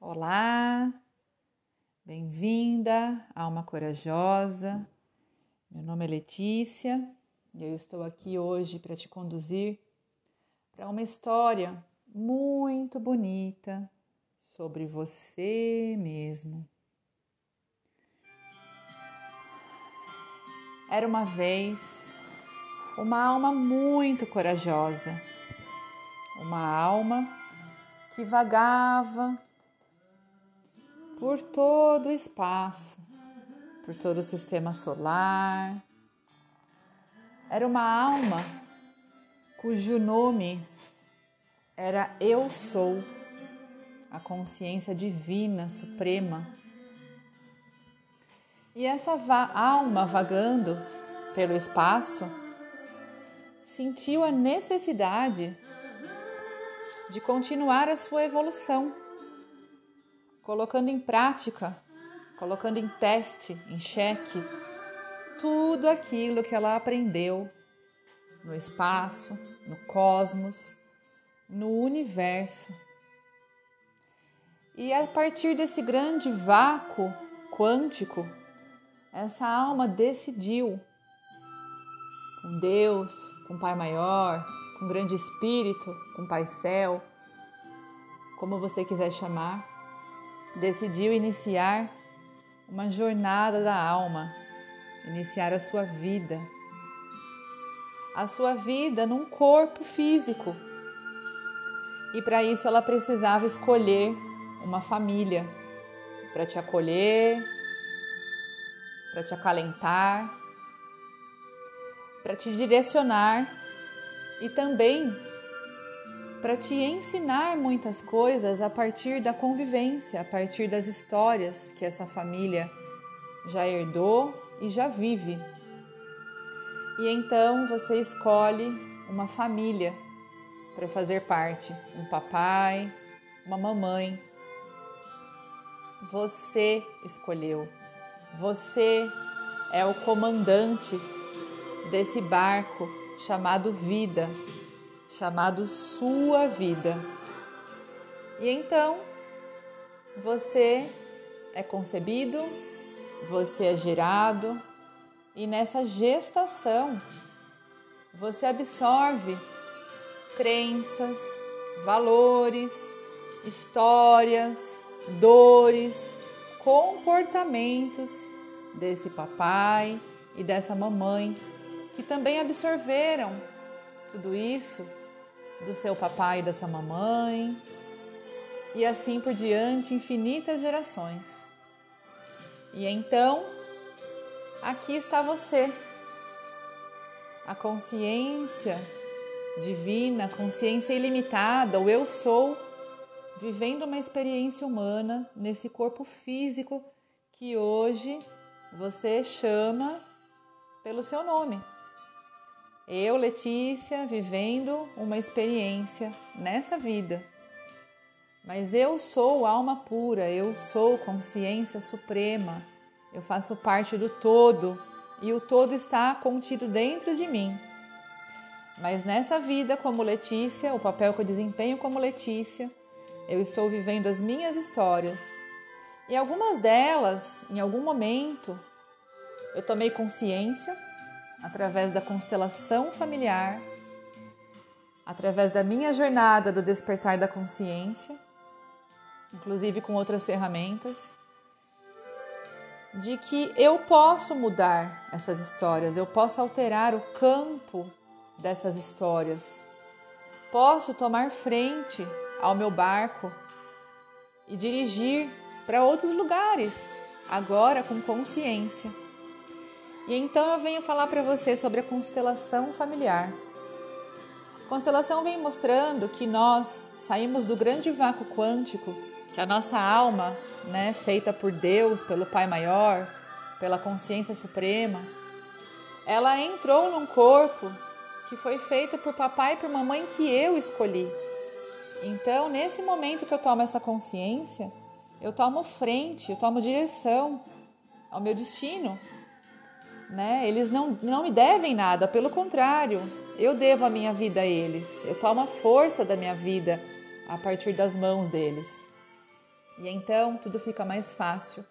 Olá, bem-vinda, alma corajosa. Meu nome é Letícia e eu estou aqui hoje para te conduzir para uma história muito bonita sobre você mesmo. Era uma vez uma alma muito corajosa, uma alma que vagava por todo o espaço, por todo o sistema solar. Era uma alma cujo nome era Eu Sou, a consciência divina suprema. E essa va alma vagando pelo espaço sentiu a necessidade de continuar a sua evolução, colocando em prática, colocando em teste, em xeque, tudo aquilo que ela aprendeu no espaço, no cosmos, no universo. E a partir desse grande vácuo quântico, essa alma decidiu, com Deus, com Pai Maior, com Grande Espírito, com Pai Céu, como você quiser chamar, decidiu iniciar uma jornada da alma, iniciar a sua vida. A sua vida num corpo físico e para isso ela precisava escolher uma família para te acolher, para te acalentar, para te direcionar e também para te ensinar muitas coisas a partir da convivência, a partir das histórias que essa família já herdou e já vive. E então você escolhe uma família para fazer parte, um papai, uma mamãe. Você escolheu. Você é o comandante desse barco chamado vida, chamado sua vida. E então você é concebido, você é gerado, e nessa gestação você absorve crenças, valores, histórias, dores, comportamentos desse papai e dessa mamãe que também absorveram tudo isso do seu papai e da sua mamãe e assim por diante, infinitas gerações. E então, aqui está você, a consciência divina, consciência ilimitada, o eu sou, vivendo uma experiência humana nesse corpo físico que hoje você chama pelo seu nome. Eu, Letícia, vivendo uma experiência nessa vida. Mas eu sou alma pura, eu sou consciência suprema, eu faço parte do todo e o todo está contido dentro de mim. Mas nessa vida, como Letícia, o papel que eu desempenho como Letícia, eu estou vivendo as minhas histórias. E algumas delas, em algum momento, eu tomei consciência através da constelação familiar, através da minha jornada do despertar da consciência, inclusive com outras ferramentas, de que eu posso mudar essas histórias, eu posso alterar o campo dessas histórias. Posso tomar frente ao meu barco e dirigir para outros lugares, agora com consciência. E então eu venho falar para você sobre a constelação familiar. A constelação vem mostrando que nós saímos do grande vácuo quântico, que a nossa alma, né, feita por Deus, pelo Pai Maior, pela consciência suprema, ela entrou num corpo que foi feito por papai e por mamãe que eu escolhi. Então, nesse momento que eu tomo essa consciência, eu tomo frente, eu tomo direção ao meu destino. Né? Eles não, não me devem nada, pelo contrário, eu devo a minha vida a eles. Eu tomo a força da minha vida a partir das mãos deles. E então tudo fica mais fácil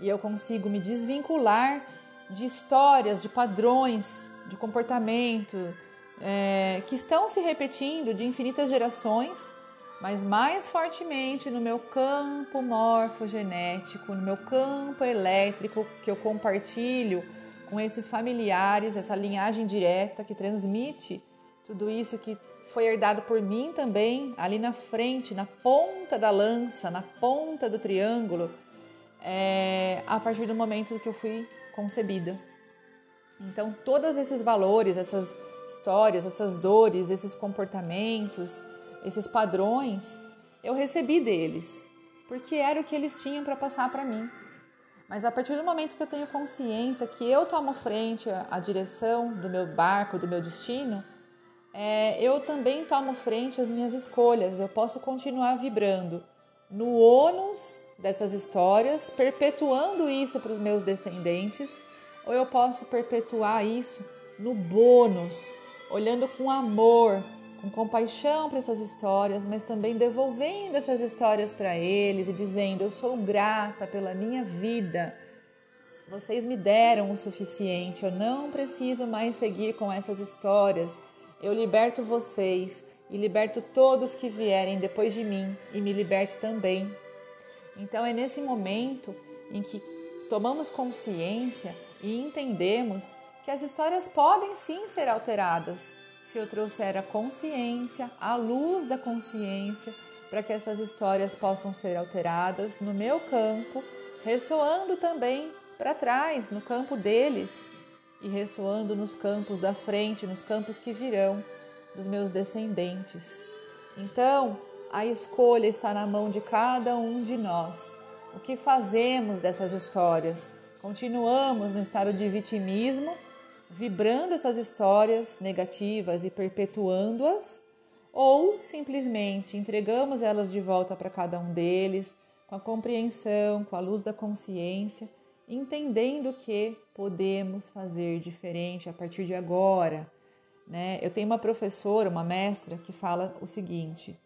e eu consigo me desvincular de histórias, de padrões, de comportamento é, que estão se repetindo de infinitas gerações, mas mais fortemente no meu campo morfogenético, no meu campo elétrico que eu compartilho com esses familiares, essa linhagem direta que transmite tudo isso que foi herdado por mim também, ali na frente, na ponta da lança, na ponta do triângulo, é, a partir do momento que eu fui concebida. Então, todos esses valores, essas histórias, essas dores, esses comportamentos, esses padrões, eu recebi deles, porque era o que eles tinham para passar para mim. Mas a partir do momento que eu tenho consciência que eu tomo frente à direção do meu barco, do meu destino, é, eu também tomo frente às minhas escolhas. Eu posso continuar vibrando no ônus dessas histórias, perpetuando isso para os meus descendentes, ou eu posso perpetuar isso no bônus, olhando com amor, com compaixão para essas histórias, mas também devolvendo essas histórias para eles e dizendo: Eu sou grata pela minha vida. Vocês me deram o suficiente, eu não preciso mais seguir com essas histórias. Eu liberto vocês e liberto todos que vierem depois de mim e me liberto também. Então é nesse momento em que tomamos consciência e entendemos que as histórias podem sim ser alteradas se eu trouxer a consciência, a luz da consciência, para que essas histórias possam ser alteradas no meu campo, ressoando também para trás, no campo deles e ressoando nos campos da frente, nos campos que virão dos meus descendentes. Então, a escolha está na mão de cada um de nós. O que fazemos dessas histórias? Continuamos no estado de vitimismo, vibrando essas histórias negativas e perpetuando-as, ou simplesmente entregamos elas de volta para cada um deles, com a compreensão, com a luz da consciência, entendendo que podemos fazer diferente a partir de agora. Né? Eu tenho uma professora, uma mestra, que fala o seguinte: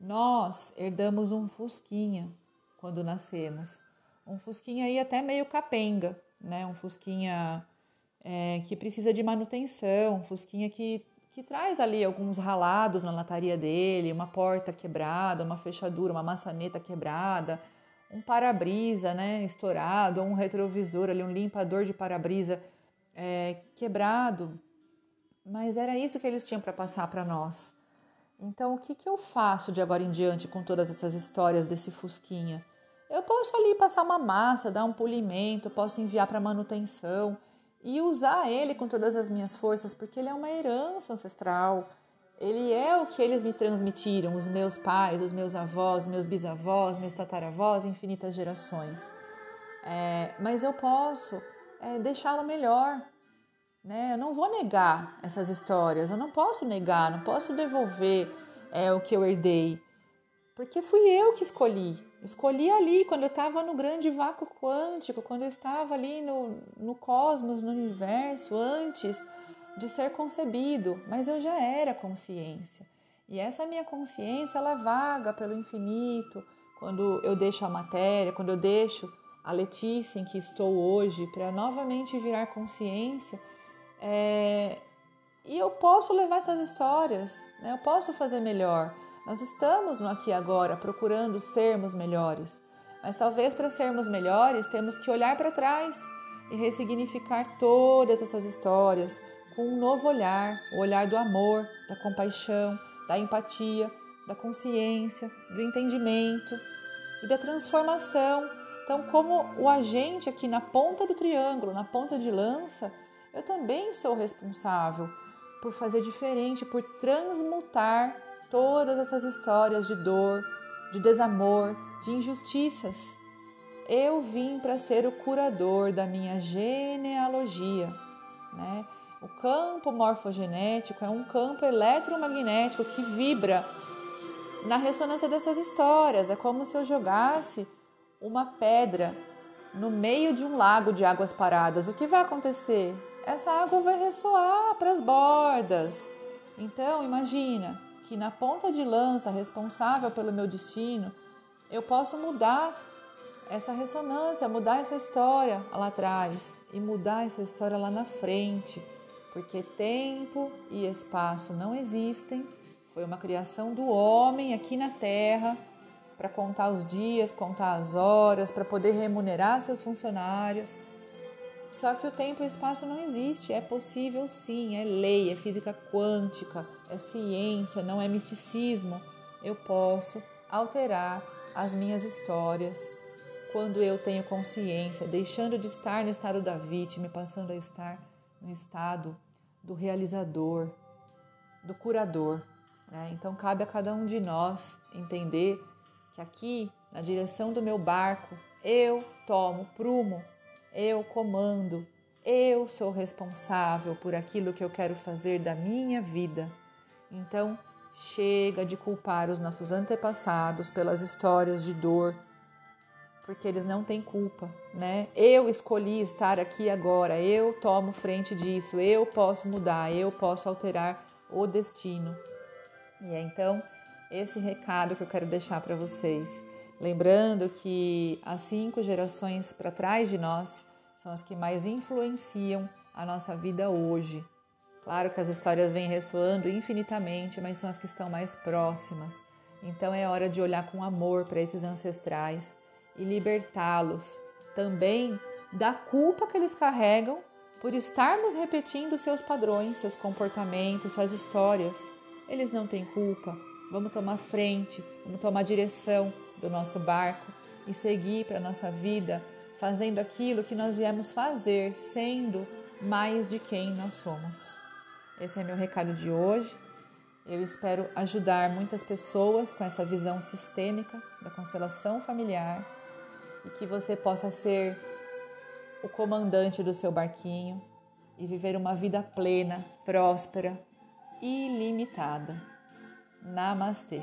nós herdamos um fusquinha quando nascemos, um fusquinha aí até meio capenga, né? Um fusquinha é, que precisa de manutenção, um fusquinha que, que traz ali alguns ralados na lataria dele, uma porta quebrada, uma fechadura, uma maçaneta quebrada, um para-brisa, né? Estourado, um retrovisor ali, um limpador de para-brisa é, quebrado. Mas era isso que eles tinham para passar para nós. Então, o que, que eu faço de agora em diante com todas essas histórias desse Fusquinha? Eu posso ali passar uma massa, dar um polimento, posso enviar para manutenção e usar ele com todas as minhas forças, porque ele é uma herança ancestral. Ele é o que eles me transmitiram, os meus pais, os meus avós, meus bisavós, meus tataravós, infinitas gerações. É, mas eu posso é, deixá-lo melhor, né? Eu não vou negar essas histórias, eu não posso negar, não posso devolver é, o que eu herdei, porque fui eu que escolhi. Escolhi ali, quando eu estava no grande vácuo quântico, quando eu estava ali no, no cosmos, no universo, antes de ser concebido, mas eu já era consciência. E essa minha consciência, ela vaga pelo infinito, quando eu deixo a matéria, quando eu deixo a Letícia em que estou hoje, para novamente virar consciência é, e eu posso levar essas histórias, né? eu posso fazer melhor. Nós estamos no aqui e agora procurando sermos melhores, mas talvez para sermos melhores temos que olhar para trás e ressignificar todas essas histórias com um novo olhar o olhar do amor, da compaixão, da empatia, da consciência, do entendimento e da transformação. Então, como o agente aqui na ponta do triângulo, na ponta de lança, eu também sou responsável por fazer diferente, por transmutar todas essas histórias de dor, de desamor, de injustiças. Eu vim para ser o curador da minha genealogia. Né? O campo morfogenético é um campo eletromagnético que vibra na ressonância dessas histórias. É como se eu jogasse uma pedra no meio de um lago de águas paradas. O que vai acontecer? essa água vai ressoar para as bordas. Então, imagina que na ponta de lança responsável pelo meu destino eu posso mudar essa ressonância, mudar essa história lá atrás e mudar essa história lá na frente, porque tempo e espaço não existem. Foi uma criação do homem aqui na Terra para contar os dias, contar as horas, para poder remunerar seus funcionários. Só que o tempo e o espaço não existe. É possível sim, é lei, é física quântica, é ciência, não é misticismo. Eu posso alterar as minhas histórias quando eu tenho consciência, deixando de estar no estado da vítima e passando a estar no estado do realizador, do curador. Né? Então cabe a cada um de nós entender que aqui, na direção do meu barco, eu tomo prumo eu comando, eu sou responsável por aquilo que eu quero fazer da minha vida. Então, chega de culpar os nossos antepassados pelas histórias de dor, porque eles não têm culpa, né? Eu escolhi estar aqui agora, eu tomo frente disso, eu posso mudar, eu posso alterar o destino. E é então esse recado que eu quero deixar para vocês. Lembrando que as cinco gerações para trás de nós são as que mais influenciam a nossa vida hoje. Claro que as histórias vêm ressoando infinitamente, mas são as que estão mais próximas. Então é hora de olhar com amor para esses ancestrais e libertá-los também da culpa que eles carregam por estarmos repetindo seus padrões, seus comportamentos, suas histórias. Eles não têm culpa. Vamos tomar frente, vamos tomar direção do nosso barco e seguir para a nossa vida fazendo aquilo que nós viemos fazer, sendo mais de quem nós somos. Esse é meu recado de hoje. Eu espero ajudar muitas pessoas com essa visão sistêmica da constelação familiar e que você possa ser o comandante do seu barquinho e viver uma vida plena, próspera, ilimitada. Namastê.